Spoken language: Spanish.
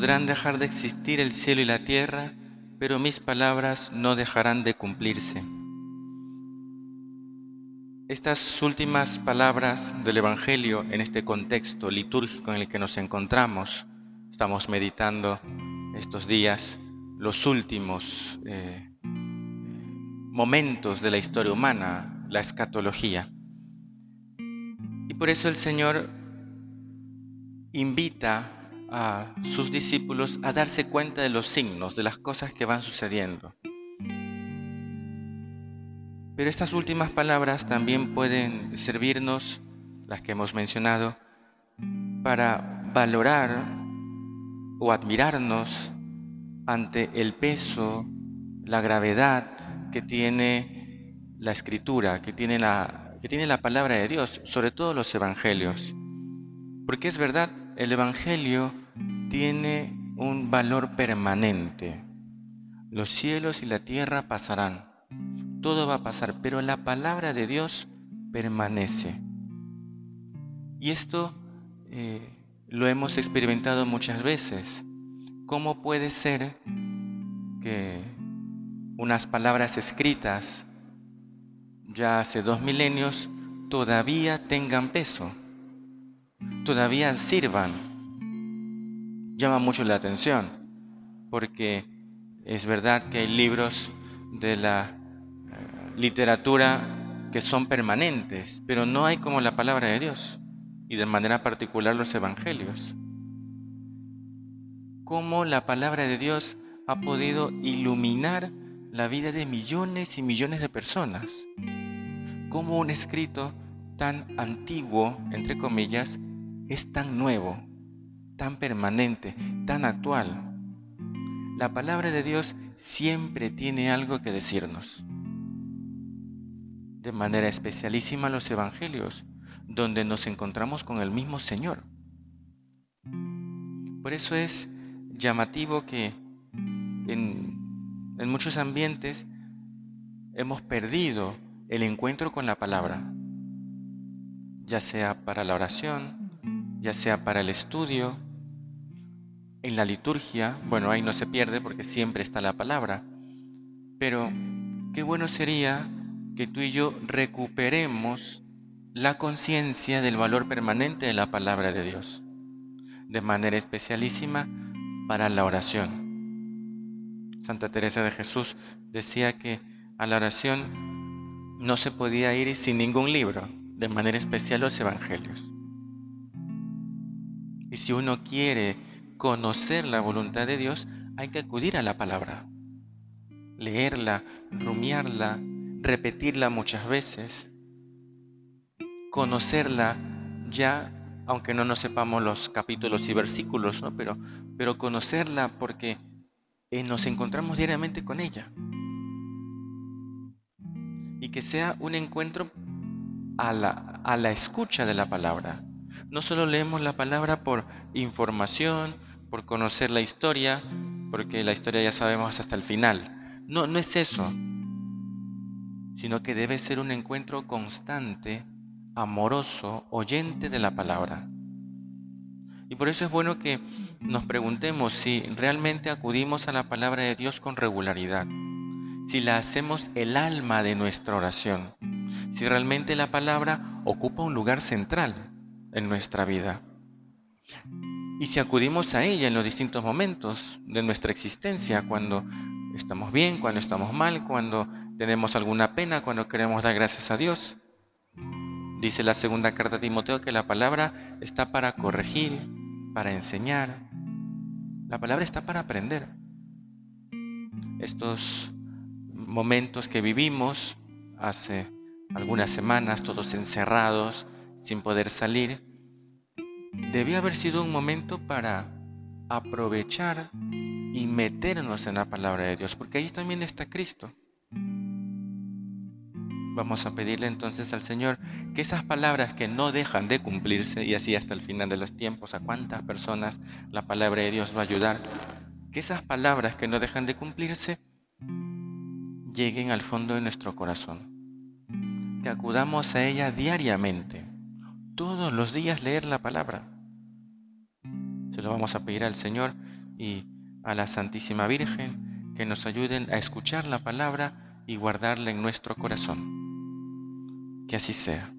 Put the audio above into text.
Podrán dejar de existir el cielo y la tierra, pero mis palabras no dejarán de cumplirse. Estas últimas palabras del Evangelio en este contexto litúrgico en el que nos encontramos, estamos meditando estos días los últimos eh, momentos de la historia humana, la escatología. Y por eso el Señor invita a sus discípulos a darse cuenta de los signos, de las cosas que van sucediendo. Pero estas últimas palabras también pueden servirnos, las que hemos mencionado, para valorar o admirarnos ante el peso, la gravedad que tiene la escritura, que tiene la, que tiene la palabra de Dios, sobre todo los evangelios. Porque es verdad, el evangelio tiene un valor permanente. Los cielos y la tierra pasarán, todo va a pasar, pero la palabra de Dios permanece. Y esto eh, lo hemos experimentado muchas veces. ¿Cómo puede ser que unas palabras escritas ya hace dos milenios todavía tengan peso, todavía sirvan? Llama mucho la atención, porque es verdad que hay libros de la eh, literatura que son permanentes, pero no hay como la palabra de Dios, y de manera particular los evangelios cómo la palabra de Dios ha podido iluminar la vida de millones y millones de personas. Cómo un escrito tan antiguo, entre comillas, es tan nuevo, tan permanente, tan actual. La palabra de Dios siempre tiene algo que decirnos. De manera especialísima los evangelios, donde nos encontramos con el mismo Señor. Por eso es llamativo que en, muchos ambientes hemos perdido el encuentro con la palabra, ya sea para la oración, ya sea para el estudio, en la liturgia, bueno, ahí no se pierde porque siempre está la palabra, pero qué bueno sería que tú y yo recuperemos la conciencia del valor permanente de la palabra de Dios. De manera especialísima, para la oración. Santa Teresa de Jesús decía que a la oración no se podía ir sin ningún libro, de manera especial los evangelios. Y si uno quiere conocer la voluntad de Dios, hay que acudir a la palabra, leerla, rumiarla, repetirla muchas veces, conocerla ya aunque no nos sepamos los capítulos y versículos, ¿no? pero, pero conocerla porque eh, nos encontramos diariamente con ella. Y que sea un encuentro a la, a la escucha de la palabra. No solo leemos la palabra por información, por conocer la historia, porque la historia ya sabemos hasta el final. No, no es eso, sino que debe ser un encuentro constante amoroso, oyente de la palabra. Y por eso es bueno que nos preguntemos si realmente acudimos a la palabra de Dios con regularidad, si la hacemos el alma de nuestra oración, si realmente la palabra ocupa un lugar central en nuestra vida. Y si acudimos a ella en los distintos momentos de nuestra existencia, cuando estamos bien, cuando estamos mal, cuando tenemos alguna pena, cuando queremos dar gracias a Dios. Dice la segunda carta a Timoteo que la palabra está para corregir, para enseñar. La palabra está para aprender. Estos momentos que vivimos hace algunas semanas, todos encerrados, sin poder salir, debió haber sido un momento para aprovechar y meternos en la palabra de Dios, porque ahí también está Cristo. Vamos a pedirle entonces al Señor que esas palabras que no dejan de cumplirse, y así hasta el final de los tiempos, a cuántas personas la palabra de Dios va a ayudar, que esas palabras que no dejan de cumplirse lleguen al fondo de nuestro corazón, que acudamos a ella diariamente, todos los días leer la palabra. Se lo vamos a pedir al Señor y a la Santísima Virgen que nos ayuden a escuchar la palabra y guardarla en nuestro corazón. Que así sea.